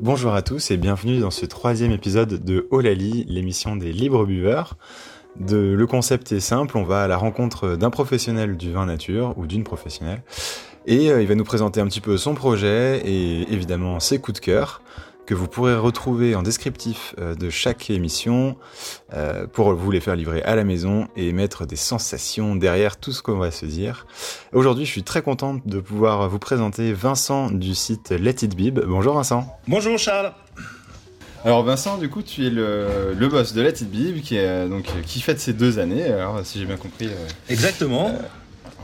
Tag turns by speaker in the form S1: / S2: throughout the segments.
S1: Bonjour à tous et bienvenue dans ce troisième épisode de Olali, l'émission des libres buveurs. Le concept est simple, on va à la rencontre d'un professionnel du vin nature ou d'une professionnelle et euh, il va nous présenter un petit peu son projet et évidemment ses coups de cœur que vous pourrez retrouver en descriptif euh, de chaque émission euh, pour vous les faire livrer à la maison et mettre des sensations derrière tout ce qu'on va se dire. Aujourd'hui, je suis très contente de pouvoir vous présenter Vincent du site Let It Bib. Bonjour Vincent.
S2: Bonjour Charles.
S1: Alors Vincent, du coup, tu es le, le boss de Let It Bib qui, est, donc, qui fête ses deux années, alors si j'ai bien compris.
S2: Exactement.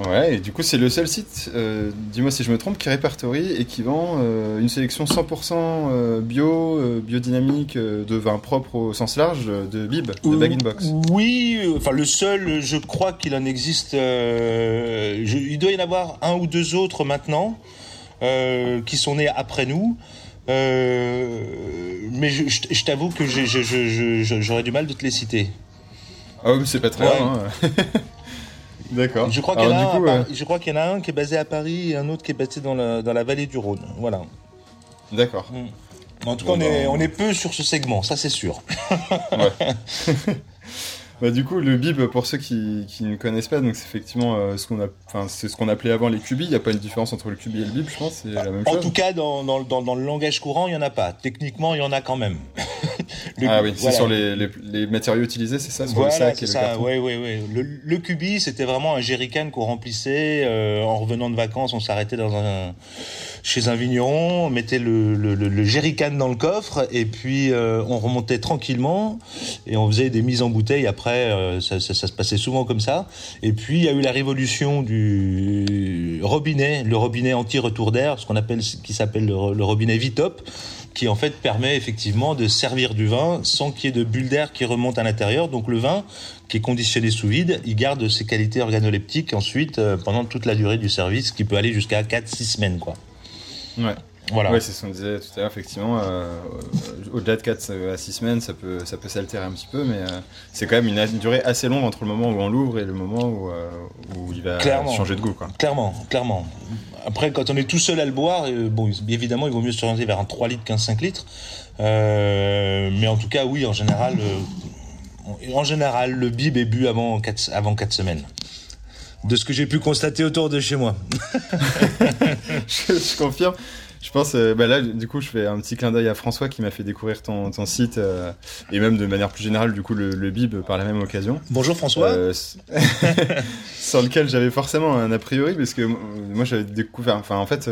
S1: Ouais, et du coup, c'est le seul site, euh, dis-moi si je me trompe, qui répertorie et qui vend euh, une sélection 100% euh, bio, euh, biodynamique, de vin propre au sens large, de bib, de bag in box.
S2: Oui, enfin le seul, je crois qu'il en existe. je, il doit y en avoir un ou deux autres maintenant qui sont nés après nous. mais je, je, je t'avoue que j'aurais du mal de te les citer.
S1: Ah oui, c'est pas très ouais. Hein. D'accord.
S2: Je crois qu'il y, euh, qu y, en a un qui est basé à Paris et un autre qui est basé dans la, dans la vallée du Rhône. Voilà.
S1: D'accord.
S2: Mm. En tout cas, on, est, bah, on est peu sur ce segment, ça c'est sûr.
S1: Ouais. Bah, du coup, le bib, pour ceux qui, qui ne connaissent pas, donc c'est effectivement euh, ce qu'on c'est ce qu'on appelait avant les cubis. Il n'y a pas une différence entre le cubi et le bib, je pense. C'est la même
S2: en
S1: chose.
S2: tout cas, dans, dans, dans, dans, le langage courant, il y en a pas. Techniquement, il y en a quand même.
S1: Le, ah oui, c'est voilà. sur les, les, les, matériaux utilisés, c'est ça, sur
S2: voilà,
S1: le sac et
S2: ça.
S1: le carton.
S2: Oui, oui, oui. Le, le cubi, c'était vraiment un jerrycan qu'on remplissait euh, en revenant de vacances. On s'arrêtait dans un chez un vigneron, on mettait le, le, le, le jerrycan dans le coffre et puis euh, on remontait tranquillement et on faisait des mises en bouteille. Après, euh, ça, ça, ça, se passait souvent comme ça. Et puis il y a eu la révolution du robinet, le robinet anti-retour d'air, ce qu'on appelle, qui s'appelle le, le robinet Vitop qui en fait permet effectivement de servir du vin sans qu'il y ait de bulles d'air qui remontent à l'intérieur. Donc le vin qui est conditionné sous vide, il garde ses qualités organoleptiques ensuite euh, pendant toute la durée du service, qui peut aller jusqu'à 4-6 semaines quoi.
S1: Ouais. Voilà. Ouais, c'est ce qu'on disait tout à l'heure, effectivement. Euh, Au-delà de 4 à 6 semaines, ça peut, ça peut s'altérer un petit peu, mais euh, c'est quand même une, une, durée assez longue entre le moment où on l'ouvre et le moment où, euh, où il va
S2: clairement,
S1: changer de goût. Quoi.
S2: Clairement, clairement. Après, quand on est tout seul à le boire, bon, évidemment, il vaut mieux s'orienter vers un 3 litres qu'un 5 litres. Euh, mais en tout cas, oui, en général, euh, en général, le bib est bu avant 4, avant 4 semaines de ce que j'ai pu constater autour de chez moi.
S1: je, je, confirme. Je pense, euh, bah là, du coup, je fais un petit clin d'œil à François qui m'a fait découvrir ton, ton site euh, et même de manière plus générale, du coup, le, le bib par la même occasion.
S2: Bonjour François. Euh,
S1: sans lequel j'avais forcément un a priori parce que moi, j'avais découvert, enfin, en fait,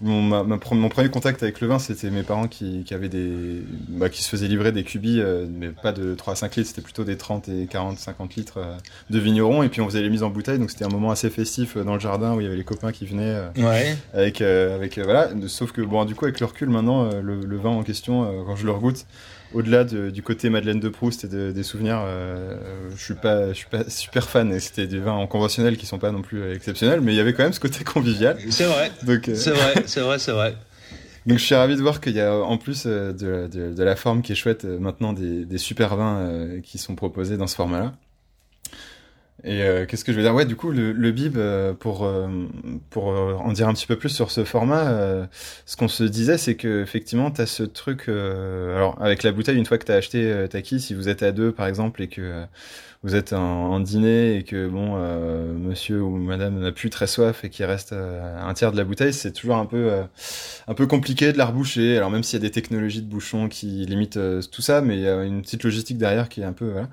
S1: mon, ma, ma, mon premier contact avec le vin, c'était mes parents qui, qui avaient des, bah, qui se faisaient livrer des cubis, euh, mais pas de 3 à 5 litres, c'était plutôt des 30 et 40, 50 litres euh, de vignerons, et puis on faisait les mises en bouteille, donc c'était un moment assez festif euh, dans le jardin où il y avait les copains qui venaient,
S2: ouais.
S1: avec, avec voilà, sauf que bon, du coup, avec le recul maintenant, le, le, vin en question, quand je le regoute, au-delà de, du côté Madeleine de Proust et de, des souvenirs, euh, je suis pas, je suis pas super fan. Et c'était des vins en conventionnel qui sont pas non plus exceptionnels, mais il y avait quand même ce côté convivial.
S2: C'est vrai. Donc, euh... c'est vrai, c'est vrai, c'est vrai.
S1: Donc je suis ravi de voir qu'il y a en plus de, de, la forme qui est chouette maintenant des, des super vins euh, qui sont proposés dans ce format-là. Et euh, qu'est-ce que je veux dire? Ouais, du coup, le, le bib, euh, pour euh, pour en dire un petit peu plus sur ce format, euh, ce qu'on se disait, c'est que effectivement, t'as ce truc. euh, alors, avec la bouteille, une fois que t'as acheté euh, ta quille, si vous êtes à deux, par exemple, et que euh, vous êtes en, en, dîner et que bon, euh, monsieur ou madame n'a plus très soif et qu'il reste un tiers de la bouteille, c'est toujours un peu un peu compliqué de la reboucher. Alors même s'il y a des technologies de bouchon qui limitent tout ça, mais il y a une petite logistique derrière qui est un peu voilà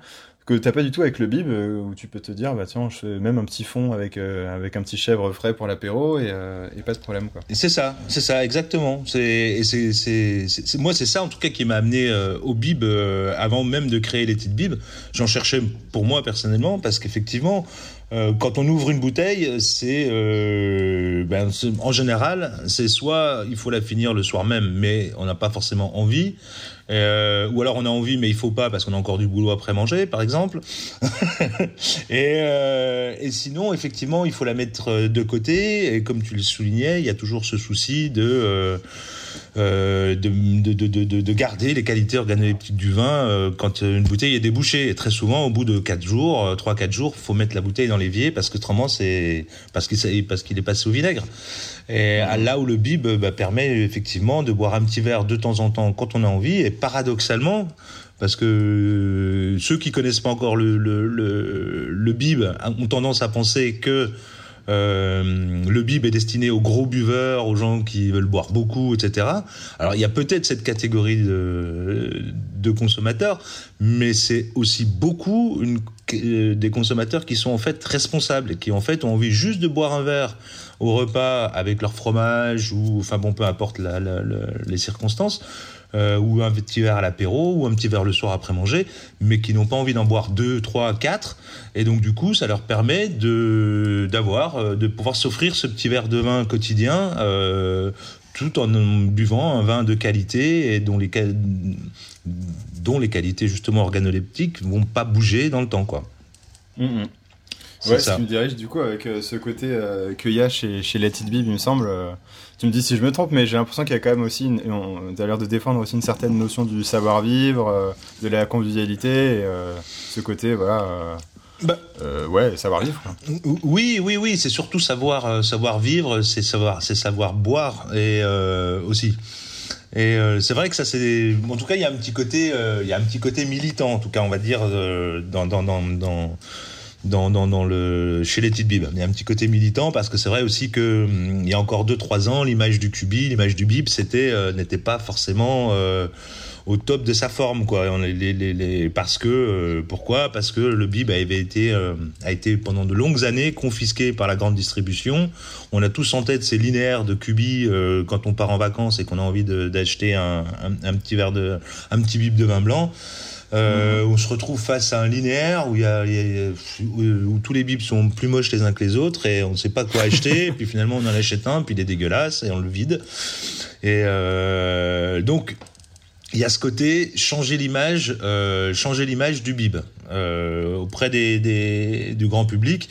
S1: que t'as pas du tout avec le bib euh, où tu peux te dire bah tiens je fais même un petit fond avec euh, avec un petit chèvre frais pour l'apéro et, euh, pas de problème quoi.
S2: C'est ça, c'est ça exactement. C'est c'est moi c'est ça en tout cas qui m'a amené euh, au bib avant même de créer les petites bibs. J'en cherchais pour moi personnellement parce qu'effectivement quand on ouvre une bouteille, c'est ben, en général, c'est soit il faut la finir le soir même, mais on n'a pas forcément envie, euh, ou alors on a envie mais il faut pas parce qu'on a encore du boulot après manger par exemple. Et, euh, et sinon effectivement il faut la mettre de côté. Et comme tu le soulignais il y a toujours ce souci de euh, euh, de, de, de, de, garder les qualités organoleptiques du vin euh, quand une bouteille est débouchée. Et très souvent, au bout de 4 jours, 3-4 jours, faut mettre la bouteille dans l'évier parce que autrement c'est parce qu'il parce qu'il est passé au vinaigre. Et là où le bib bah, permet effectivement de boire un petit verre de temps en temps quand on a envie et paradoxalement parce que euh, ceux qui connaissent pas encore le, le, le, le bib ont tendance à penser que euh, le bib est destiné aux gros buveurs, aux gens qui veulent boire beaucoup, etc. Alors il y a peut-être cette catégorie de, consommateurs, mais c'est aussi beaucoup euh, des consommateurs qui sont en fait responsables et qui en fait ont envie juste de boire un verre au repas avec leur fromage ou enfin bon peu importe les circonstances euh, ou un petit verre à l'apéro, ou un petit verre le soir après manger, mais qui n'ont pas envie d'en boire deux, trois, quatre. Et donc du coup, ça leur permet de d'avoir, euh, de pouvoir s'offrir ce petit verre de vin quotidien. Euh, tout en buvant un vin de qualité et dont les, qualités justement organoleptiques vont pas bouger dans le temps quoi.
S1: Mmh, mmh. Ouais, ça. tu me diriges du coup avec euh, ce côté euh, qu'il y a chez, chez Let It Be, il me semble. Euh, tu me dis si je me trompe, mais j'ai l'impression qu'il y a quand même aussi, une, on, l'air de défendre aussi une certaine notion du savoir-vivre, de la convivialité, et, ce côté, voilà. Bah, ouais, savoir vivre.
S2: Oui, oui, oui, c'est surtout savoir savoir vivre, c'est savoir c'est savoir boire et aussi. Et c'est vrai que ça c'est en tout cas il y a un petit côté il y a un petit côté militant en tout cas on va dire dans dans dans, dans dans, dans, le chez les petites bib. Il y a un petit côté militant parce que c'est vrai aussi que hum, il y a encore 2-3 ans, l'image du cubi, l'image du bib, c'était euh, n'était pas forcément euh, au top de sa forme quoi. Parce que euh, pourquoi? Parce que le bib avait été a été pendant de longues années confisqué par la grande distribution. On a tous en tête ces linéaires de cubi quand on part en vacances et qu'on a envie d'acheter un, un, un, petit verre de un petit bib de vin blanc. Euh, on se retrouve face à un linéaire où, il y a, où, tous les bips sont plus moches les uns que les autres et on ne sait pas quoi acheter. et puis finalement, on en achète un, puis il est dégueulasse et on le vide. Et euh, donc, il y a ce côté changer l'image, euh, changer l'image du bib auprès des, des, du grand public.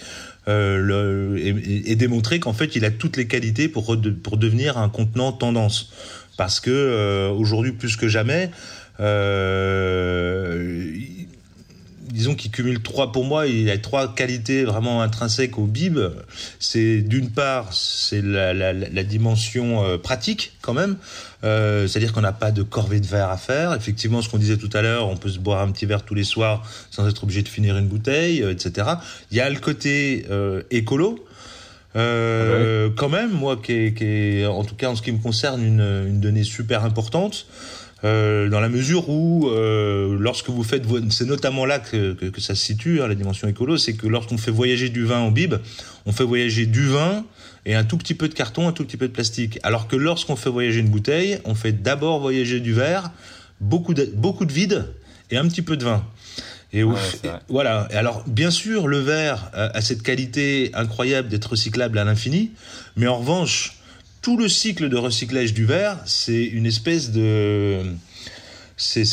S2: Euh, le, et, et, démontrer qu'en fait il a toutes les qualités pour, pour devenir un contenant tendance parce que euh, aujourd'hui plus que jamais disons qu'il cumule trois pour moi. Il a trois qualités vraiment intrinsèques au bib. C'est d'une part c'est la, la, la, dimension euh, pratique quand même. Euh, c'est-à-dire qu'on n'a pas de corvée de verre à faire. Effectivement ce qu'on disait tout à l'heure on peut se boire un petit verre tous les soirs sans être obligé de finir une bouteille euh, etc il y a le côté euh, écolo. Euh, ah quand même, moi, qui est, qui est, en tout cas en ce qui me concerne, une, une donnée super importante. Euh, dans la mesure où, euh, lorsque vous faites, c'est notamment là que, que, que, ça se situe, hein, la dimension écolo, c'est que lorsqu'on fait voyager du vin en bib, on fait voyager du vin et un tout petit peu de carton, un tout petit peu de plastique. Alors que lorsqu'on fait voyager une bouteille, on fait d'abord voyager du verre, beaucoup de, beaucoup de vide et un petit peu de vin. Et ouais, voilà. Et alors, bien sûr, le verre a cette qualité incroyable d'être recyclable à l'infini, mais en revanche, tout le cycle de recyclage du verre, c'est une espèce de c'est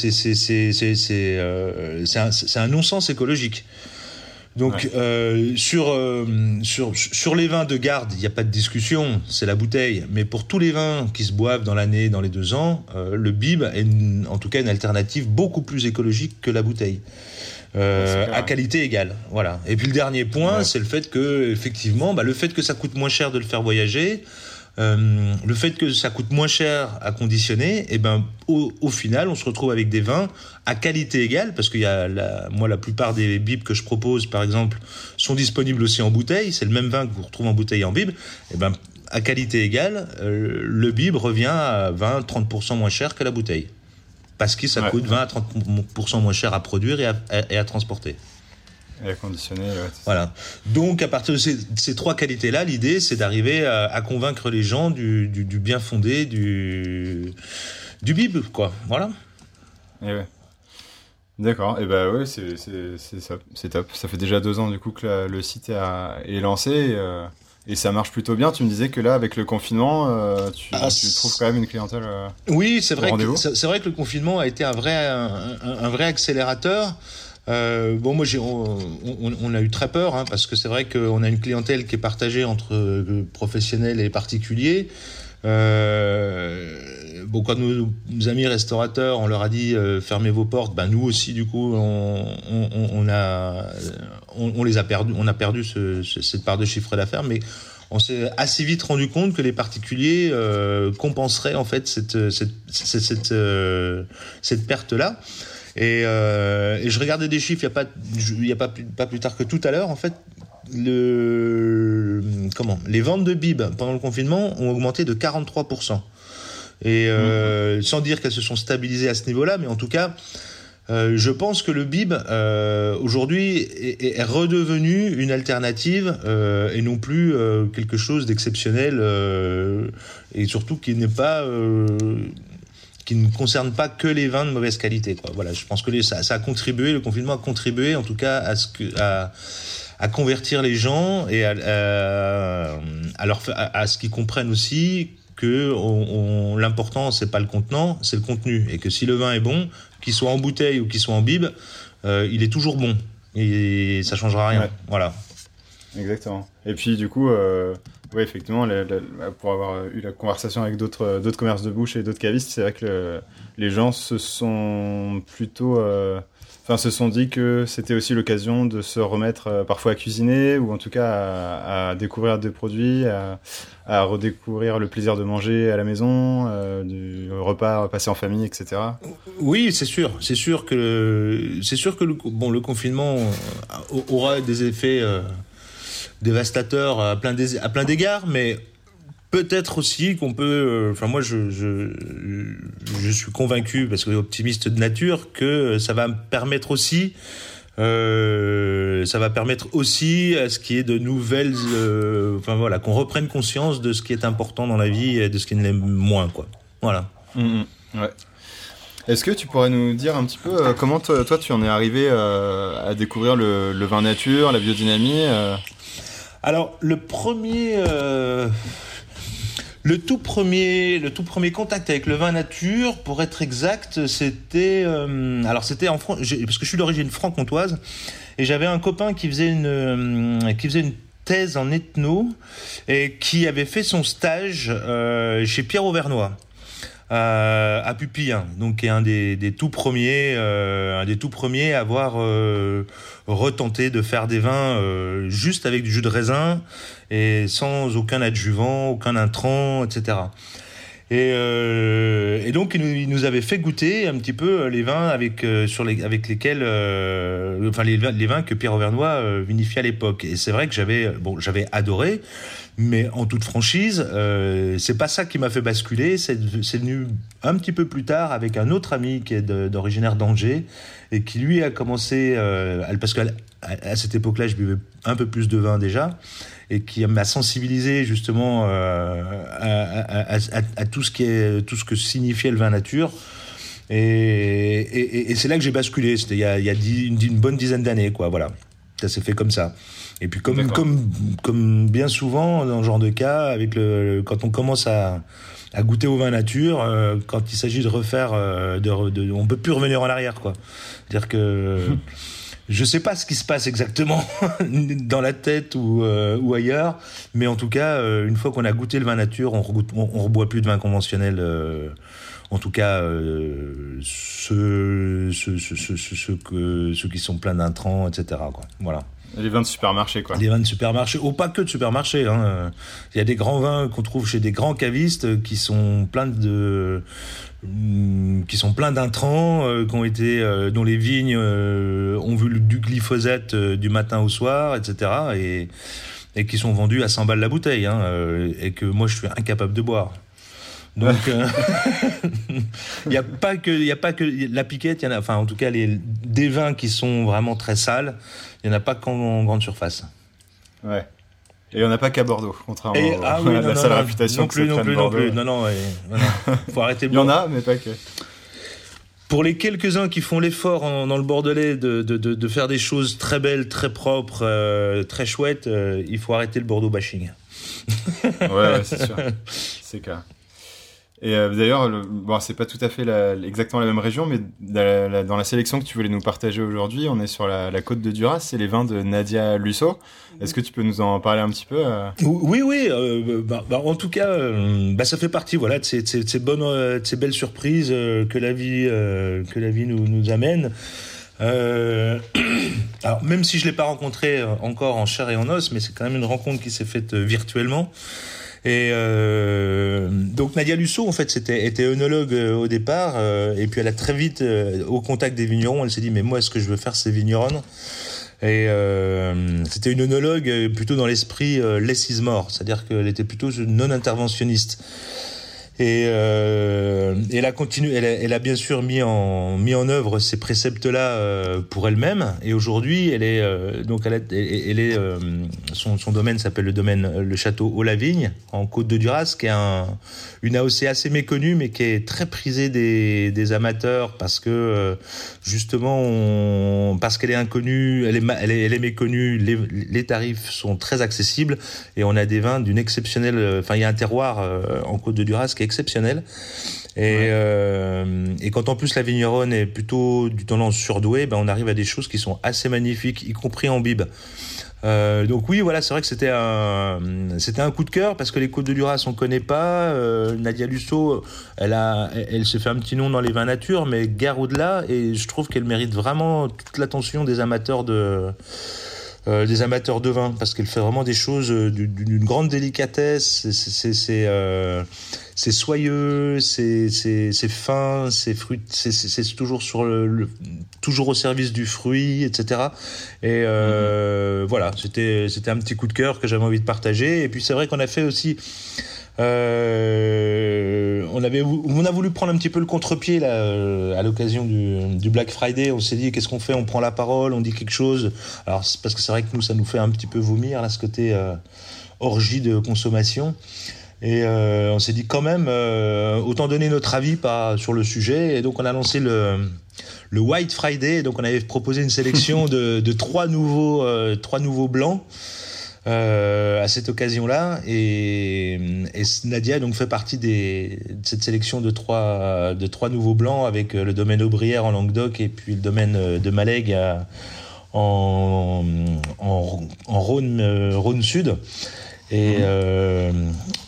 S2: euh, un, un non-sens écologique. Donc ouais. euh, sur euh, sur sur les vins de garde, il n'y a pas de discussion, c'est la bouteille. Mais pour tous les vins qui se boivent dans l'année, dans les deux ans, euh, le bib est une, en tout cas une alternative beaucoup plus écologique que la bouteille. À qualité égale. Voilà. Et puis le dernier point, ouais. c'est le fait que effectivement, bah, le fait que ça coûte moins cher de le faire voyager, euh, le fait que ça coûte moins cher à conditionner, et eh ben au, au, final, on se retrouve avec des vins à qualité égale, parce qu'il y a la, moi la plupart des bibs que je propose, par exemple, sont disponibles aussi en bouteille. C'est le même vin que vous retrouvez en bouteille et en bib. Et eh ben à qualité égale, euh, le bib revient à 20-30% moins cher que la bouteille, parce que ça ouais. coûte 20 à 30% moins cher à produire et à, et à transporter.
S1: Et à conditionner, ouais,
S2: Voilà. Donc, à partir de ces, ces trois qualités-là, l'idée, c'est d'arriver à, à, convaincre les gens du, du, du, bien fondé du, du bib, quoi. Voilà.
S1: Et ouais. D'accord. Et ben ouais, c'est top. Ça fait déjà deux ans du coup que la, le site a, est lancé. Et, euh, et, ça marche plutôt bien. Tu me disais que là, avec le confinement, euh, tu, ah, tu, trouves quand même une clientèle. Euh,
S2: oui, c'est vrai. C'est vrai que le confinement a été un vrai, un, un, un vrai accélérateur. Euh, bon, moi, on, on, on, a eu très peur hein, parce que c'est vrai qu'on a une clientèle qui est partagée entre euh, professionnels et particuliers. Euh, bon, quand nos, amis restaurateurs, on leur a dit euh, fermez vos portes, ben nous aussi, du coup, on, on, a, on, les a perdu, on a perdu ce, cette part de chiffre d'affaires, mais on s'est assez vite rendu compte que les particuliers euh, compenseraient en fait cette, cette, cette, cette, cette perte-là. Et, euh, et, je regardais des chiffres il n'y a, pas, y a pas, plus, pas plus tard que tout à l'heure. En fait, le, comment, les ventes de bib pendant le confinement ont augmenté de 43%. Et euh, mmh. sans dire qu'elles se sont stabilisées à ce niveau-là, mais en tout cas, euh, je pense que le bib euh, aujourd'hui est, est, redevenu une alternative et non plus quelque chose d'exceptionnel et surtout qui n'est pas qui ne concerne pas que les vins de mauvaise qualité. Quoi. Voilà, je pense que les, ça, ça, a contribué, le confinement a contribué en tout cas à ce que à, à convertir les gens et à, à, à leur à, à ce qu'ils comprennent aussi que on, on, l'important c'est pas le contenant, c'est le contenu et que si le vin est bon, qu'il soit en bouteille ou qu'il soit en bib, euh, il est toujours bon et ça changera rien. Ouais. Voilà.
S1: Exactement. Et puis du coup, euh, oui effectivement, pour avoir eu la conversation avec d'autres d'autres commerces de bouche et d'autres cavistes, c'est vrai que le, les gens se sont plutôt euh, enfin, se sont dit que c'était aussi l'occasion de se remettre euh, parfois à cuisiner ou en tout cas à, découvrir des produits, à, redécouvrir le plaisir de manger à la maison, euh, du repas passé en famille, etc.
S2: Oui, c'est sûr, c'est sûr que c'est sûr que le, bon le confinement euh, aura des effets dévastateurs à plein à plein d'égards, mais Peut-être aussi qu'on peut. Euh, enfin, moi, je, je, je suis convaincu, parce que optimiste de nature, que ça va me permettre aussi. Euh, ça va permettre aussi à ce qu'il y ait de nouvelles. Euh, enfin voilà, qu'on reprenne conscience de ce qui est important dans la vie et de ce qui ne l'est moins, quoi. Voilà.
S1: Mmh, ouais. Est-ce que tu pourrais nous dire un petit peu comment toi tu en es arrivé à découvrir le, le, vin nature, la biodynamie.
S2: Alors le premier le tout premier, le tout premier contact avec le vin nature, pour être exact, c'était, euh, alors c'était en France, parce que je suis d'origine franc-comtoise, et j'avais un copain qui faisait une, euh, qui faisait une thèse en ethno et qui avait fait son stage euh, chez Pierre Auvernois. Euh, à Pupille, donc qui est un des, des tout premiers, euh, un des tout premiers à avoir euh, retenté de faire des vins euh, juste avec du jus de raisin et sans aucun adjuvant, aucun intrant, etc. Et, euh, et donc il nous, il nous, avait fait goûter un petit peu les vins avec euh, sur les avec lesquels euh, enfin les, les, vins que Pierre Auvernois euh, vinifiait à l'époque. Et c'est vrai que j'avais bon j'avais adoré, mais en toute franchise, euh, c'est pas ça qui m'a fait basculer. C'est venu un petit peu plus tard avec un autre ami qui est d'originaire d'Angers et qui lui a commencé euh, parce qu'à à cette époque-là, je buvais un peu plus de vin déjà et qui m'a sensibilisé justement euh, à, tout ce qui est tout ce que signifiait le vin nature. Et, c'est là que j'ai basculé. C'était il y a, il y a une, une, bonne dizaine d'années, quoi. Voilà, ça s'est fait comme ça. Et puis comme comme comme bien souvent dans ce genre de cas, avec le quand on commence à à goûter au vin nature, euh, quand il s'agit de refaire, euh, de, de, on peut plus revenir en arrière, quoi. C'est-à-dire que Je sais pas ce qui se passe exactement dans la tête ou, euh, ou ailleurs, mais en tout cas, euh, une fois qu'on a goûté le vin nature, on, regoute, on, on reboit plus de vin conventionnel. En tout cas, euh, ceux, ceux, ceux, ceux, ceux, que, ceux qui sont pleins d'intrants, etc. Quoi. Voilà.
S1: Les vins de supermarché, quoi.
S2: Les vins de supermarché, ou pas que de supermarché. Hein. Il y a des grands vins qu'on trouve chez des grands cavistes qui sont pleins de qui sont pleins d'intrants, euh, qui ont été, euh, dont les vignes euh, ont vu du glyphosate du matin au soir, etc. Et, et qui sont vendus à 100 balles la bouteille, hein, et que moi je suis incapable de boire. Donc, il n'y a pas que, il a pas que la piquette, il y en a, enfin en tout cas les des vins qui sont vraiment très sales, il n'y en a pas qu'en grande surface.
S1: Ouais. Et il n'y en a pas qu'à Bordeaux, contrairement
S2: et, ah, oui,
S1: à
S2: non,
S1: la
S2: non,
S1: sale
S2: non,
S1: réputation
S2: non plus, non plus, non plus, non, non, ouais, faut arrêter
S1: le Il y en a, mais pas que.
S2: Pour les quelques-uns qui font l'effort dans le Bordelais de, de, de, de, faire des choses très belles, très propres, euh, très chouettes, euh, il faut arrêter le Bordeaux bashing.
S1: ouais, ouais c'est sûr. C'est clair. Et euh, d'ailleurs, bon, c'est pas tout à fait la, exactement la même région, mais dans la, sélection que tu voulais nous partager aujourd'hui, on est sur la, côte de Duras, c'est les vins de Nadia Lusso. Est-ce que tu peux nous en parler un petit peu euh?
S2: Oui, oui. Euh, bah, bah, en tout cas, bah, ça fait partie, voilà, de ces, ces, bonnes, ces belles surprises que la vie, que la vie nous, nous amène. alors même si je l'ai pas rencontré encore en chair et en os, mais c'est quand même une rencontre qui s'est faite virtuellement. Et euh, donc Nadia Lusso, en fait, c'était était œnologue euh, au départ, euh, et puis elle a très vite, euh, au contact des vignerons, elle s'est dit mais moi, ce que je veux faire, c'est vigneronne. Et euh, c'était une œnologue plutôt dans l'esprit less is more, c'est-à-dire qu'elle était plutôt non interventionniste. Et euh, elle a continué, elle a, bien sûr mis en mis en œuvre ces préceptes-là euh, pour elle-même. Et aujourd'hui, elle est euh, donc elle, est son, domaine s'appelle le domaine le château Haut-la-Vigne en Côte de Duras, qui est un, une AOC assez méconnue, mais qui est très prisée des, amateurs parce que justement, parce qu'elle est inconnue, elle est, elle est, elle est méconnue, les, les, tarifs sont très accessibles et on a des vins d'une exceptionnelle. Enfin, il y a un terroir en Côte de Duras qui est exceptionnel. Et, euh, et quand en plus la vigneronne est plutôt du tendance surdouée, ben on arrive à des choses qui sont assez magnifiques, y compris en bib. Euh, donc oui, voilà, c'est vrai que c'était un, c'était un coup de cœur parce que les Côtes de Duras on connaît pas. Euh, Nadia Lusso, elle a, elle, s'est fait un petit nom dans les vins nature, mais guère au-delà. Et je trouve qu'elle mérite vraiment toute l'attention des amateurs de euh, des amateurs de vin parce qu'elle fait vraiment des choses euh, d'une grande délicatesse. C'est euh, c'est soyeux, c'est c'est fin, c'est fruit, c'est toujours sur le, toujours au service du fruit, etc. Et euh, mm-hmm. voilà, c'était c'était un petit coup de cœur que j'avais envie de partager. Et puis c'est vrai qu'on a fait aussi euh, on avait, on a voulu prendre un petit peu le contre-pied là euh, à l'occasion du, du, Black Friday. On s'est dit qu'est-ce qu'on fait? On prend la parole, on dit quelque chose. Alors parce que c'est vrai que nous ça nous fait un petit peu vomir là ce côté euh, orgie de consommation. Et euh, on s'est dit quand même autant donner notre avis pas sur le sujet. Et donc on a lancé le le White Friday. Donc on avait proposé une sélection de, de trois nouveaux trois nouveaux blancs. Euh, à cette occasion-là. Et, et, Nadia donc fait partie des, de cette sélection de trois, de trois nouveaux blancs avec euh, le domaine Aubrière en Languedoc et puis le domaine euh, de Malègue en, en, en Rhône, Rhône Sud. Et, euh,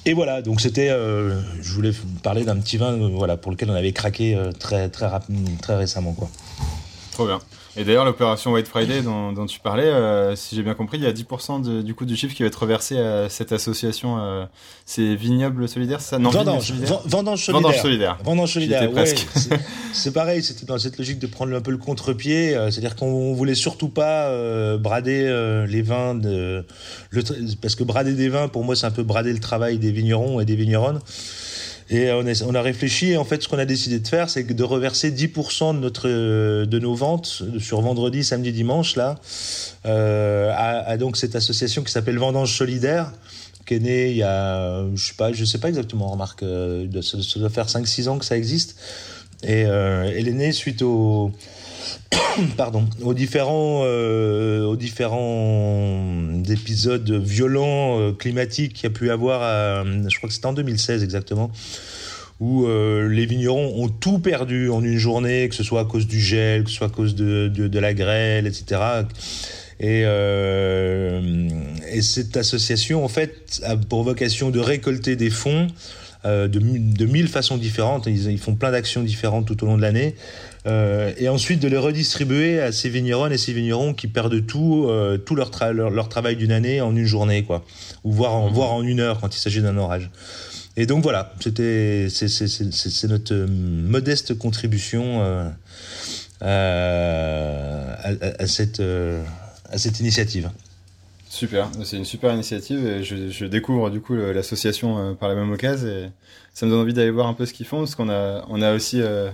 S2: et voilà, donc c'était, euh, je voulais parler d'un petit vin, voilà, pour lequel on avait craqué très très très récemment, quoi.
S1: Trop bien. Et d'ailleurs, l'opération White Friday dont, dont tu parlais, euh, si j'ai bien compris, il y a 10% de, du coup du chiffre qui va être reversé à cette association. Euh, c'est Vignoble Solidaire, ça?
S2: Non, Vendange, solidaire. Vendange Solidaire.
S1: Vendange Solidaire.
S2: Vendange Solidaire. Ouais, c'est pareil, c'était dans cette logique de prendre un peu le contre-pied, euh, c'est-à-dire qu'on voulait surtout pas euh, brader euh, les vins de, le, parce que brader des vins, pour moi, c'est un peu brader le travail des vignerons et des vigneronnes. Et on a, réfléchi et en fait ce qu'on a décidé de faire c'est de reverser 10% de notre de nos ventes sur vendredi, samedi, dimanche là euh, à, donc cette association qui s'appelle Vendange Solidaire qui est née il y a je sais pas je sais pas exactement remarque euh, ça, doit faire 5 6 ans que ça existe. Et euh, elle est née suite au pardon, aux différents, euh, aux différents épisodes violents euh, climatiques qu'il y a pu avoir, je crois que c'était en 2016 exactement, où euh, les vignerons ont tout perdu en une journée, que ce soit à cause du gel, que ce soit à cause de, de, la grêle, etc. Et, et cette association, en fait, a pour vocation de récolter des fonds de, de mille façons différentes. Ils, ils font plein d'actions différentes tout au long de l'année. Euh, et ensuite de les redistribuer à ces vignerons et ces vignerons qui perdent tout, euh, tout leur, tra leur, leur, travail d'une année en une journée, quoi, ou voire en, mmh. voire en une heure quand il s'agit d'un orage. Et donc voilà, c'était c'est notre modeste contribution euh, à, cette à cette initiative.
S1: Super, c'est une super initiative et je, je découvre du coup l'association euh, par la même occasion et ça me donne envie d'aller voir un peu ce qu'ils font parce qu'on a on a aussi euh,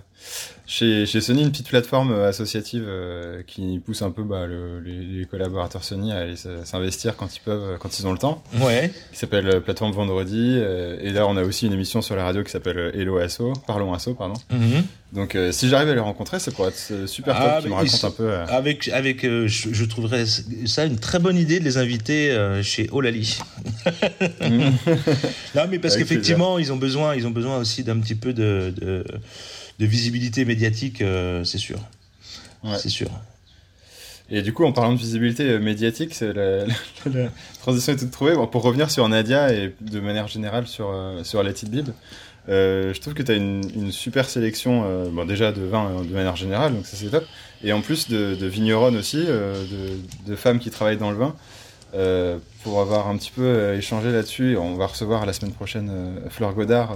S1: chez, chez Sony une petite plateforme euh, associative euh, qui pousse un peu bah, le, les, les, collaborateurs Sony à aller s'investir quand ils peuvent quand ils ont le temps.
S2: Ouais.
S1: Qui s'appelle plateforme vendredi et là on a aussi une émission sur la radio qui s'appelle Hello Asso, Parlons Asso pardon.
S2: Mm -hmm.
S1: Donc euh, si j'arrive à les rencontrer, ça pourrait être super top. Ah, me racontent un peu.
S2: Avec, avec, je, trouverais ça une très bonne idée de les inviter chez Olali. non, mais parce qu'effectivement, ils ont besoin, ils ont besoin aussi d'un petit peu de, de, de visibilité médiatique, c'est sûr. Ouais. C'est sûr.
S1: Et du coup, en parlant de visibilité euh, médiatique, la, la, transition est toute trouvée. Bon, pour revenir sur Nadia et de manière générale sur, euh, sur la petite Bib, euh, je trouve que tu une, super sélection, euh, bon, déjà de vin de manière générale, donc ça c'est top. Et en plus de, de vigneronnes aussi, de, de, femmes qui travaillent dans le vin. Euh, pour avoir un petit peu euh, échangé là-dessus. On va recevoir la semaine prochaine euh, Fleur Godard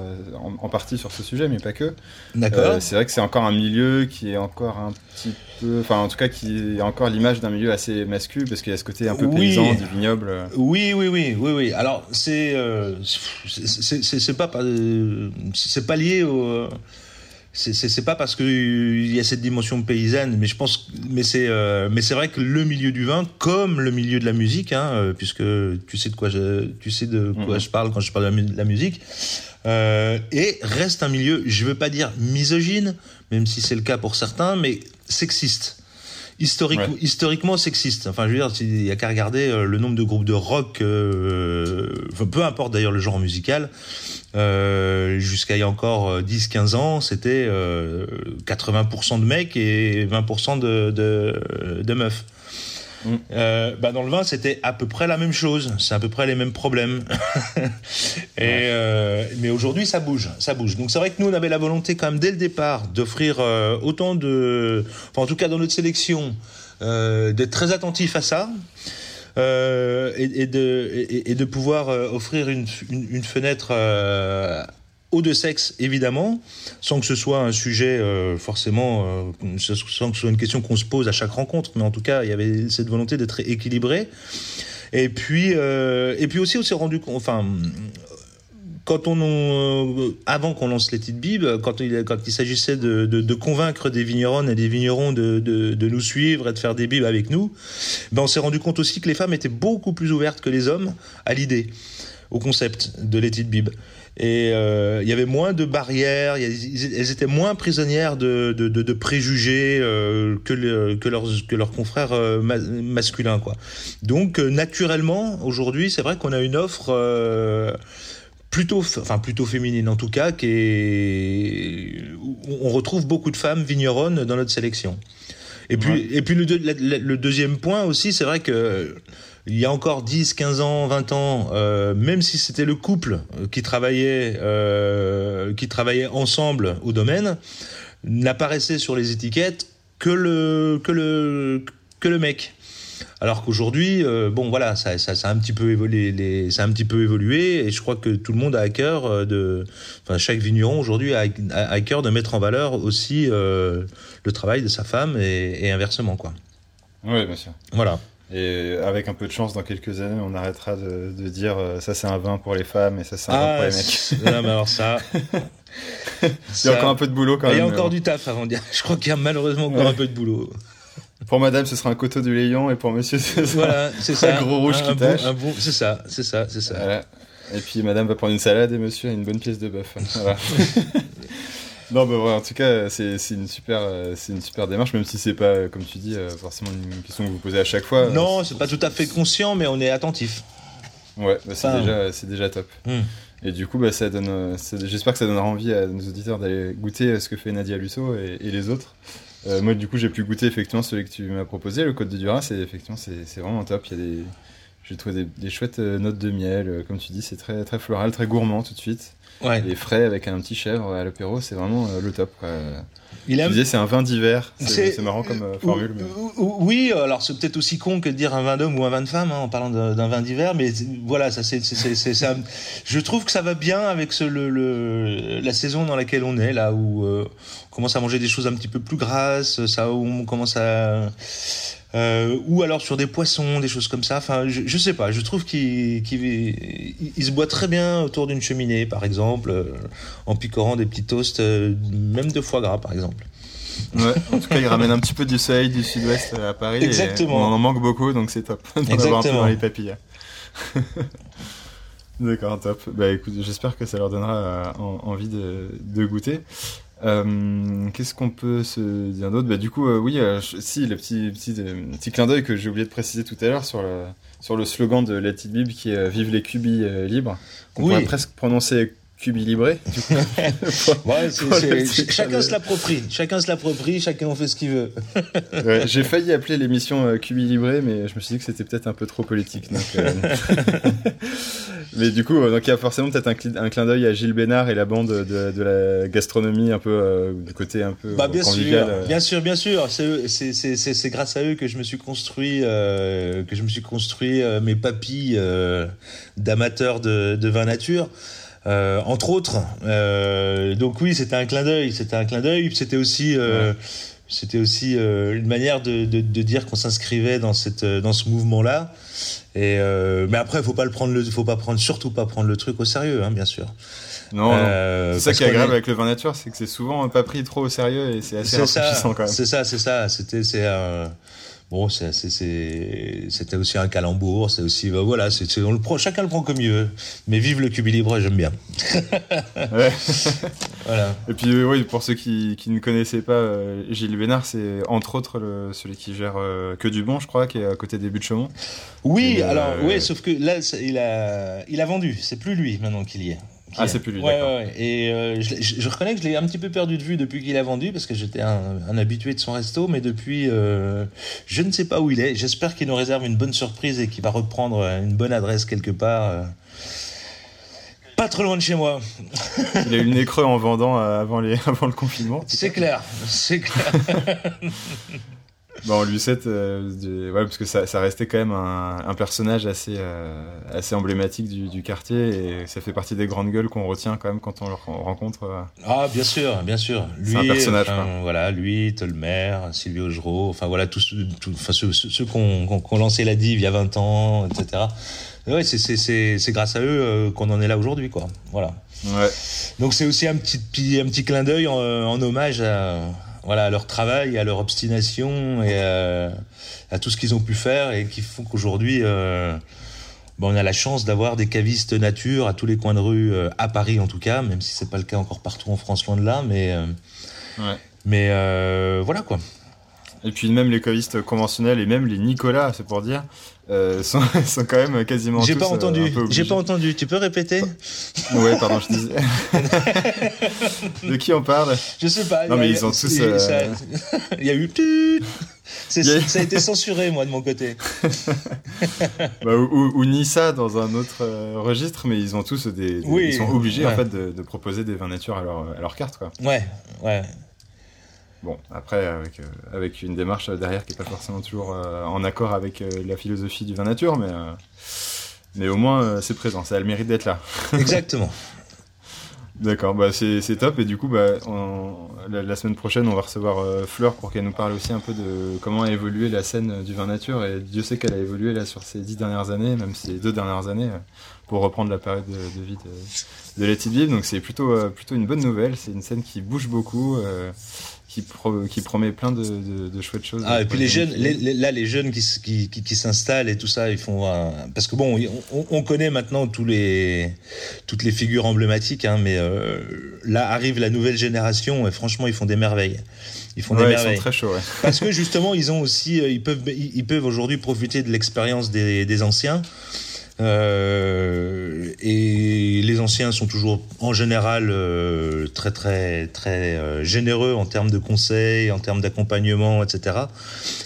S1: en, partie sur ce sujet, mais pas que.
S2: D'accord.
S1: c'est vrai que c'est encore un milieu qui est encore un petit peu, enfin en tout cas qui a encore l'image d'un milieu assez masculin parce qu'il y a ce côté un peu paysan du vignoble.
S2: Oui, oui, oui, oui, oui. Alors c'est c'est pas c'est pas lié au c'est pas parce qu'il y a cette dimension paysanne, mais je pense, mais c'est euh, mais c'est vrai que le milieu du vin, comme le milieu de la musique, hein, euh, puisque tu sais de quoi je, tu sais de quoi mhm. je parle quand je parle de la, musique, euh, et reste un milieu, je veux pas dire misogyne, même si c'est le cas pour certains, mais sexiste. Historique, historiquement sexiste. Enfin, je veux dire, il y a qu'à regarder euh, le nombre de groupes de rock, euh, peu importe d'ailleurs le genre musical, euh, jusqu'à il y a encore 10-15 euh, ans, c'était euh, 80% de mecs et 20% de, de, de meufs. Mm. Euh, bah dans le vin, c'était à peu près la même chose. C'est à peu près les mêmes problèmes. et euh, mais aujourd'hui, ça bouge, ça bouge. Donc c'est vrai que nous, on avait la volonté quand même dès le départ d'offrir euh, autant de, enfin en tout cas dans notre sélection, d'être très attentif à ça. Euh, et, et, de, et, et, de pouvoir offrir une, une, une fenêtre euh, aux deux sexes, évidemment, sans que ce soit un sujet euh, forcément, euh, sans que ce soit une question qu'on se pose à chaque rencontre, mais en tout cas, il y avait cette volonté d'être équilibré. Et puis, euh, et puis aussi, on s'est rendu compte, enfin, quand on, avant qu'on lance les petites bib, quand il, s'agissait de, convaincre des vignerons et des vignerons de, de, nous suivre et de faire des bibs avec nous, ben on s'est rendu compte aussi que les femmes étaient beaucoup plus ouvertes que les hommes à l'idée, au concept de l'étude bib et euh, il y avait moins de barrières, elles étaient moins prisonnières de, de, de, de préjugés euh, que, le, que, leurs, que leurs confrères euh, masculins. Quoi. Donc naturellement, aujourd'hui, c'est vrai qu'on a une offre plutôt, enfin plutôt féminine en tout cas, qui est, on retrouve beaucoup de femmes vigneronnes dans notre sélection. Et puis, ouais. et puis le, le, le, deuxième point aussi, c'est vrai que il y a encore 10, 15 ans, 20 ans, euh, même si c'était le couple qui travaillait, euh, qui travaillait ensemble au domaine, n'apparaissait sur les étiquettes que le, que le, que le mec. Alors qu'aujourd'hui, euh, bon voilà, ça, ça, ça, a un petit peu évolué, les, ça a un petit peu évolué, et je crois que tout le monde a à cœur euh, de, enfin chaque vigneron aujourd'hui a, a, à cœur de mettre en valeur aussi euh, le travail de sa femme et, et inversement quoi.
S1: Oui, bien sûr.
S2: Voilà.
S1: Et avec un peu de chance, dans quelques années, on arrêtera de, de dire euh, ça c'est un vin pour les femmes et ça c'est un ah, vin pour les mecs.
S2: Non, mais alors ça.
S1: il y a encore un peu de boulot quand même.
S2: Il y a encore du taf avant de dire. Je crois qu'il y a malheureusement encore ouais. un peu de boulot.
S1: Pour madame, ce sera un coteau du Léon et pour monsieur, ce sera
S2: voilà, ça.
S1: un gros rouge
S2: un,
S1: qui tâche.
S2: Bon, bon, c'est ça, c'est ça, c'est ça.
S1: Voilà. Et puis madame va prendre une salade et monsieur a une bonne pièce de bœuf. Voilà. Non, bah ouais, en tout cas, c'est une super, c'est une super démarche, même si c'est pas, comme tu dis, forcément une question que vous posez à chaque fois.
S2: Non, c'est pas tout à fait conscient, mais on est attentif.
S1: Ouais, bah c'est déjà, top.
S2: Hmm.
S1: Et du coup, bah, ça donne, j'espère que ça donnera envie à nos auditeurs d'aller goûter ce que fait Nadia Lusso et, et les autres. Euh, moi, du coup, j'ai pu goûter effectivement celui que tu m'as proposé, le Côte de Duras, et effectivement, c'est vraiment top. Il y a des, j'ai trouvé des, des, chouettes notes de miel, comme tu dis, c'est très, très floral, très gourmand tout de suite.
S2: Ouais.
S1: Et frais avec un petit chèvre à l'apéro, c'est vraiment euh, le top. Quoi. Il aime... Tu disais c'est un vin d'hiver, c'est marrant comme euh, formule. Mais...
S2: Oui, alors c'est peut-être aussi con que de dire un vin d'homme ou un vin de femme hein, en parlant d'un vin d'hiver, mais voilà, ça c'est, un... je trouve que ça va bien avec ce, le, le, la saison dans laquelle on est, là où euh, on commence à manger des choses un petit peu plus grasses, ça où on commence à euh, ou alors sur des poissons, des choses comme ça. Enfin, je, je sais pas. Je trouve qu'il qu il, se boit très bien autour d'une cheminée, par exemple, euh, en picorant des petits toasts, euh, même de foie gras, par exemple.
S1: Ouais, en tout cas, il ramène un petit peu du soleil du sud-ouest à Paris.
S2: Exactement.
S1: on en manque beaucoup, donc c'est top d'avoir un peu dans les papilles. D'accord, top. Bah écoute, j'espère que ça leur donnera envie de, de goûter. Euh, Qu'est-ce qu'on peut se dire d'autre? Bah, Du coup, euh, oui, euh, si, le petit, petit, petit clin d'œil que j'ai oublié de préciser tout à l'heure sur le, sur le slogan de Let It Bib qui est Vive les cubis libres, qu'on
S2: Oui.
S1: pourrait presque prononcer cubi libré. du coup.
S2: Ouais, chacun se l'approprie. Chacun se l'approprie, chacun en fait ce qu'il veut.
S1: Ouais, j'ai failli appeler l'émission euh, Cubi Libré, mais je me suis dit que c'était peut-être un peu trop politique. Donc, euh, mais du coup, euh, donc il y a forcément peut-être un, cli- un clin d'œil à Gilles Bénard et la bande de, de la gastronomie un peu euh, du côté un peu
S2: Bah bien
S1: convivial.
S2: sûr, bien sûr, bien sûr. C'est grâce à eux que je me suis construit, que je me suis construit mes papilles d'amateurs de, de vin nature. Euh, entre autres, Euh, donc oui, c'était un clin d'œil, c'était un clin d'œil. C'était aussi, euh, c'était aussi une manière de, de, de dire qu'on s'inscrivait dans cette, dans ce mouvement-là. Et mais après, faut pas le prendre, le, faut pas prendre, surtout pas prendre le truc au sérieux, hein, bien sûr.
S1: Non, non. C'est ça qui est agréable avec le vin nature, c'est que c'est souvent pas pris trop au sérieux et c'est assez rafraîchissant quand même.
S2: c'est ça, c'est ça. C'était, c'est bon, c'était aussi un calembour. C'est aussi, bah, voilà, c'est, c'est- on le prend, chacun le prend comme il veut. Mais vive le cubi libre, j'aime bien.
S1: Ouais.
S2: Voilà.
S1: Et puis euh, oui, pour ceux qui, qui ne connaissaient pas, euh, Gilles Bénard, c'est entre autres le, celui qui gère euh, que du bon, je crois, qui est à côté des buts de Chaumont.
S2: Oui,
S1: Et, euh,
S2: alors, oui, sauf que là, il a, il a vendu. C'est plus lui maintenant qu'il y est.
S1: Ah,
S2: est.
S1: c'est plus lui,
S2: Ouais,
S1: d'accord.
S2: ouais, ouais. Et euh, je, l'ai- je- je reconnais que je l'ai un petit peu perdu de vue depuis qu'il a vendu parce que j'étais un, un habitué de son resto, mais depuis, euh, je ne sais pas où il est. J'espère qu'il nous réserve une bonne surprise et qu'il va reprendre euh, une bonne adresse quelque part. euh, pas trop loin de chez moi.
S1: Il a eu le nez creux en vendant avant, les, avant le confinement.
S2: C'est clair, c'est clair.
S1: Bon, Lucette, euh, du- ouais, parce que ça, ça restait quand même un, un personnage assez, euh, assez emblématique du, du quartier et ça fait partie des grandes gueules qu'on retient quand même quand on le ren- rencontre. euh.
S2: Ah, bien sûr, bien sûr. Lui,
S1: un personnage,
S2: enfin, voilà, lui, Tolmer, Sylvie Augereau, enfin voilà, tous, ceux- enfin, ceux, qui ont, lancé la div il y a 20 ans, etc. Et ouais, c'est, grâce à eux euh, qu'on en est là aujourd'hui, quoi. Voilà.
S1: Ouais.
S2: Donc c'est aussi un petit, petit- un petit clin d'œil en, en hommage à, voilà, à leur travail, à leur obstination et à, à tout ce qu'ils ont pu faire et qui font qu'aujourd'hui, euh, bon, on a la chance d'avoir des cavistes nature à tous les coins de rue, euh, à Paris en tout cas, même si c'est pas le cas encore partout en France, loin de là, mais, euh,
S1: Ouais.
S2: mais euh, voilà quoi.
S1: Et puis même les cavistes conventionnels et même les Nicolas, c'est pour dire, euh, sont, sont quand même quasiment
S2: J'ai pas
S1: euh,
S2: entendu, j'ai pas entendu, tu peux répéter?
S1: Ouais, pardon, je disais. de qui on parle?
S2: Je sais pas.
S1: Non, mais ils ont tous,
S2: il y a-
S1: euh,
S2: Il y a eu. Ça a été censuré, moi, de mon côté.
S1: bah, ou, ou- ou Nissa dans un autre euh, registre, mais ils ont tous des, des-
S2: Oui,
S1: ils sont obligés
S2: ouais.
S1: en fait de, de proposer des vins nature à leur, à leur carte quoi.
S2: Ouais, ouais.
S1: Bon, après avec euh, avec une démarche derrière qui est pas forcément toujours euh, en accord avec euh, la philosophie du vin nature, mais mais au moins c'est présent, ça a le mérite d'être là.
S2: Exactement.
S1: D'accord, bah c'est top et du coup bah on- la, la semaine prochaine on va recevoir Fleur pour qu'elle nous parle aussi un peu de comment a évolué la scène du vin nature et Dieu sait qu'elle a évolué là sur ces dix dernières années, même ces deux dernières années pour reprendre la période de, de vie de, de Let It Be. donc c'est plutôt plutôt une bonne nouvelle, c'est une scène qui bouge beaucoup, qui pro- qui promet plein de, de, de chouettes choses.
S2: Ah, et puis les jeunes, les- les- là, les jeunes qui, s- qui, qui, qui s'installent et tout ça, ils font un- parce que bon, on, on connaît maintenant tous les toutes les figures emblématiques, hein, mais euh, là arrive la nouvelle génération et franchement, ils font des merveilles. Ils font des
S1: Ouais, ils sont
S2: merveilles.
S1: très chauds. Ouais.
S2: Parce que justement, ils ont aussi, euh, ils peuvent, ils ils peuvent aujourd'hui profiter de l'expérience des, des anciens. Euh, et les anciens sont toujours, en général, euh, très très très euh, généreux en termes de conseils, en termes d'accompagnement, etc.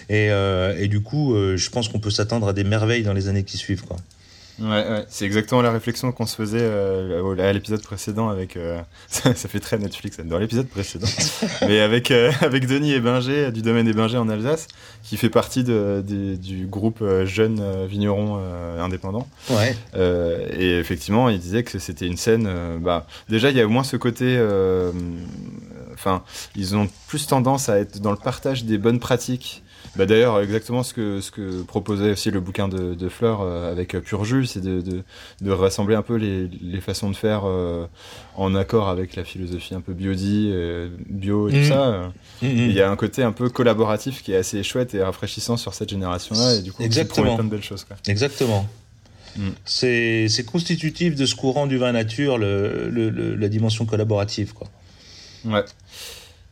S2: Et, euh, et du coup, euh, je pense qu'on peut s'attendre à des merveilles dans les années qui suivent, quoi.
S1: Ouais, ouais. c'est exactement la réflexion qu'on se faisait euh, à l'épisode précédent avec. euh, ça, ça fait très Netflix dans l'épisode précédent, mais avec euh, avec Denis Ebinger du domaine Ebinger en Alsace, qui fait partie de, des- du groupe euh, jeunes euh, vignerons euh, indépendants.
S2: Ouais.
S1: Euh, et effectivement, il disait que c'était une scène. bah, déjà, il y a au moins ce côté. euh, Enfin, ils ont plus tendance à être dans le partage des bonnes pratiques. Bah, D'ailleurs, exactement ce que, ce que proposait aussi le bouquin de, de Fleur euh, avec euh, Pur Jus, c'est de, de, de rassembler un peu les, les façons de faire euh, en accord avec la philosophie un peu biodie, euh, bio et tout ça. euh.
S2: Mhm.
S1: Il y a un côté un peu collaboratif qui est assez chouette et rafraîchissant sur cette génération-là, et du coup,
S2: Exactement.
S1: plein de belles choses. Quoi.
S2: Exactement. C'est c'est constitutif de ce courant du vin nature, le, le, le- la dimension collaborative, quoi.
S1: Ouais.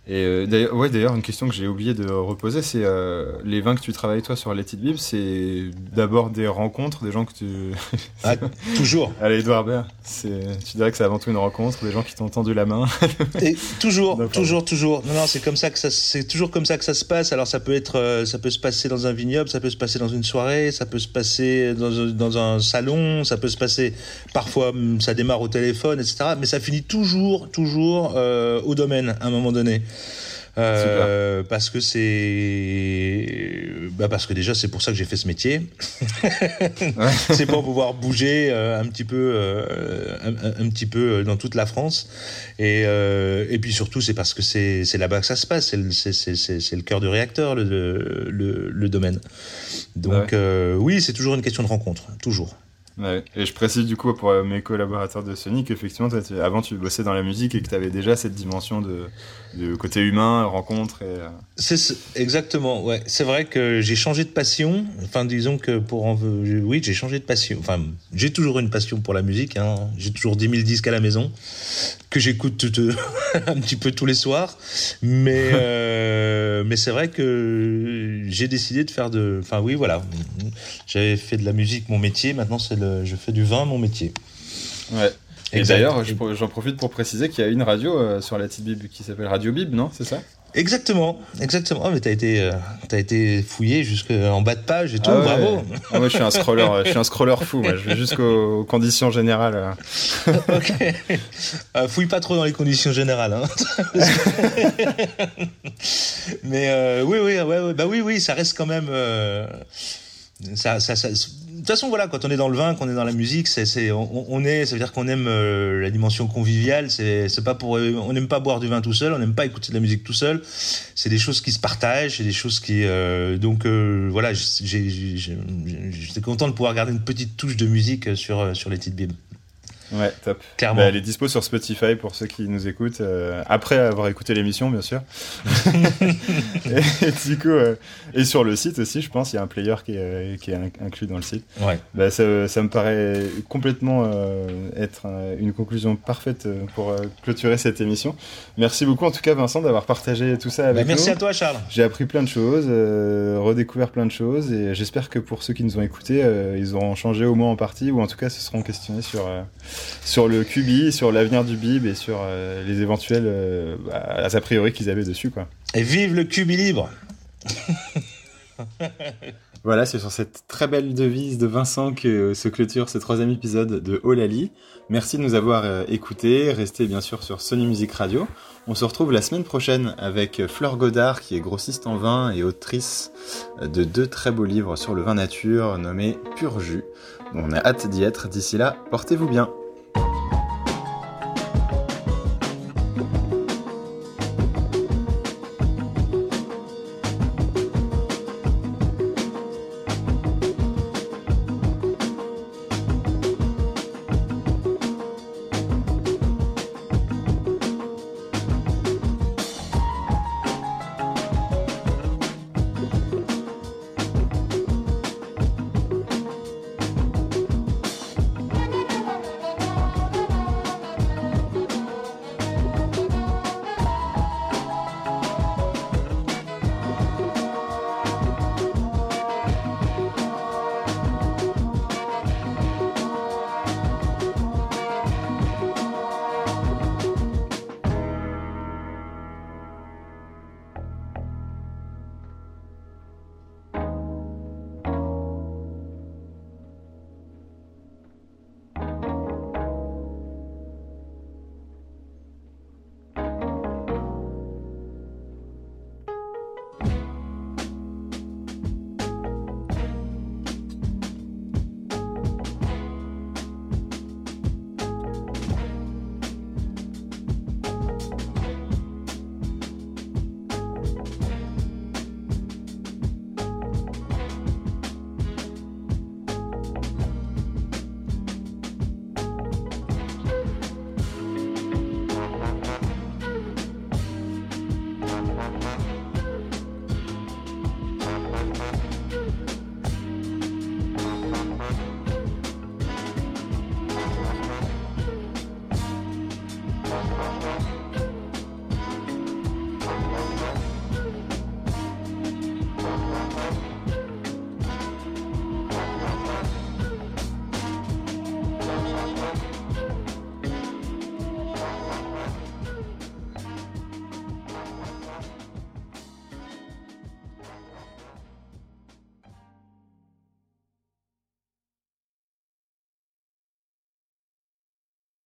S1: Et euh, d'ailleurs, ouais, d'ailleurs, une question que j'ai oublié de reposer, c'est euh, les vins que tu travailles toi sur les petites bibles, c'est d'abord des rencontres, des gens que tu.
S2: ah, toujours.
S1: Allez, Edouard Baird, c'est, tu dirais que c'est avant tout une rencontre, des gens qui t'ont tendu la main.
S2: Et toujours, toujours, toujours. Non, non, c'est comme ça que ça, c'est toujours comme ça que ça se passe. Alors ça peut être, euh, ça peut se passer dans un vignoble, ça peut se passer dans une soirée, ça peut se passer dans, dans un salon, ça peut se passer parfois, hum, ça démarre au téléphone, etc. Mais ça finit toujours, toujours euh, au domaine à un moment donné. Euh, parce que c'est bah parce que déjà c'est pour ça que j'ai fait ce métier. C'est pour pouvoir bouger euh, un petit peu euh, un, un, petit peu dans toute la France. Et et puis surtout c'est parce que c'est là-bas que ça se passe. C'est le cœur du réacteur le le, le, domaine. Donc ouais. Oui c'est toujours une question de rencontre toujours.
S1: Ouais. Et je précise du coup pour mes collaborateurs de Sony qu'effectivement, avant tu bossais dans la musique et que tu avais déjà cette dimension de, de côté humain, rencontre. Et... euh,
S2: C'est exactement, ouais. C'est vrai que j'ai changé de passion. Enfin, disons que pour en... oui, j'ai changé de passion. Enfin, j'ai toujours une passion pour la musique. Hein. J'ai toujours 10 000 disques à la maison que j'écoute un petit peu tous les soirs. Mais euh, mais c'est vrai que j'ai décidé de faire de. Enfin, oui, voilà. J'avais fait de la musique mon métier. Maintenant, c'est le... je fais du vin mon métier.
S1: Ouais. Et d'ailleurs, j'en profite pour préciser qu'il y a une radio euh, sur la petite Bib qui s'appelle Radio Bib, non C'est ça?
S2: Exactement, exactement. Oh, mais t'as été, euh, t'as été fouillé jusqu'en bas de page et tout. Ah ouais. Bravo.
S1: Ah, moi, je suis un scroller, je suis un scroller fou. Moi. Je vais jusqu'aux conditions générales.
S2: ok. Euh, fouille pas trop dans les conditions générales. Hein. mais euh, oui, oui, ouais, ouais, bah oui, oui, ça reste quand même. Euh, ça, ça, ça, toute façon, voilà, quand on est dans le vin, qu'on est dans la musique, c'est, c'est, on, est, ça veut dire qu'on aime euh, la dimension conviviale. C'est, c'est pas pour, on n'aime pas boire du vin tout seul, on n'aime pas écouter de la musique tout seul. C'est des choses qui se partagent, c'est des choses qui, euh, donc euh, voilà, j'ai, j'ai, j'étais content de pouvoir garder une petite touche de musique sur sur les petites bibles.
S1: Ouais, top.
S2: Clairement.
S1: Bah, elle est dispo sur Spotify pour ceux qui nous écoutent, euh, après avoir écouté l'émission, bien sûr. et, et, du coup, euh, et sur le site aussi, je pense, il y a un player qui est, qui est inclus dans le site.
S2: Ouais.
S1: Bah, ça, ça me paraît complètement euh, être une conclusion parfaite pour clôturer cette émission. Merci beaucoup, en tout cas, Vincent, d'avoir partagé tout ça avec
S2: bah, merci
S1: nous.
S2: à toi, Charles.
S1: J'ai appris plein de choses, redécouvert plein de choses, et j'espère que pour ceux qui nous ont écoutés, ils auront changé au moins en partie, ou en tout cas, se seront questionnés sur sur le QB, sur l'avenir du BIB et sur euh, les éventuels euh, bah, a priori qu'ils avaient dessus. Quoi.
S2: Et vive le QB libre
S1: Voilà, c'est sur cette très belle devise de Vincent que se clôture ce troisième épisode de Olali. Merci de nous avoir euh, écoutés. Restez bien sûr sur Sony Music Radio. On se retrouve la semaine prochaine avec Fleur Godard, qui est grossiste en vin et autrice de deux très beaux livres sur le vin nature nommés Pur Jus. On a hâte d'y être. D'ici là, portez-vous bien.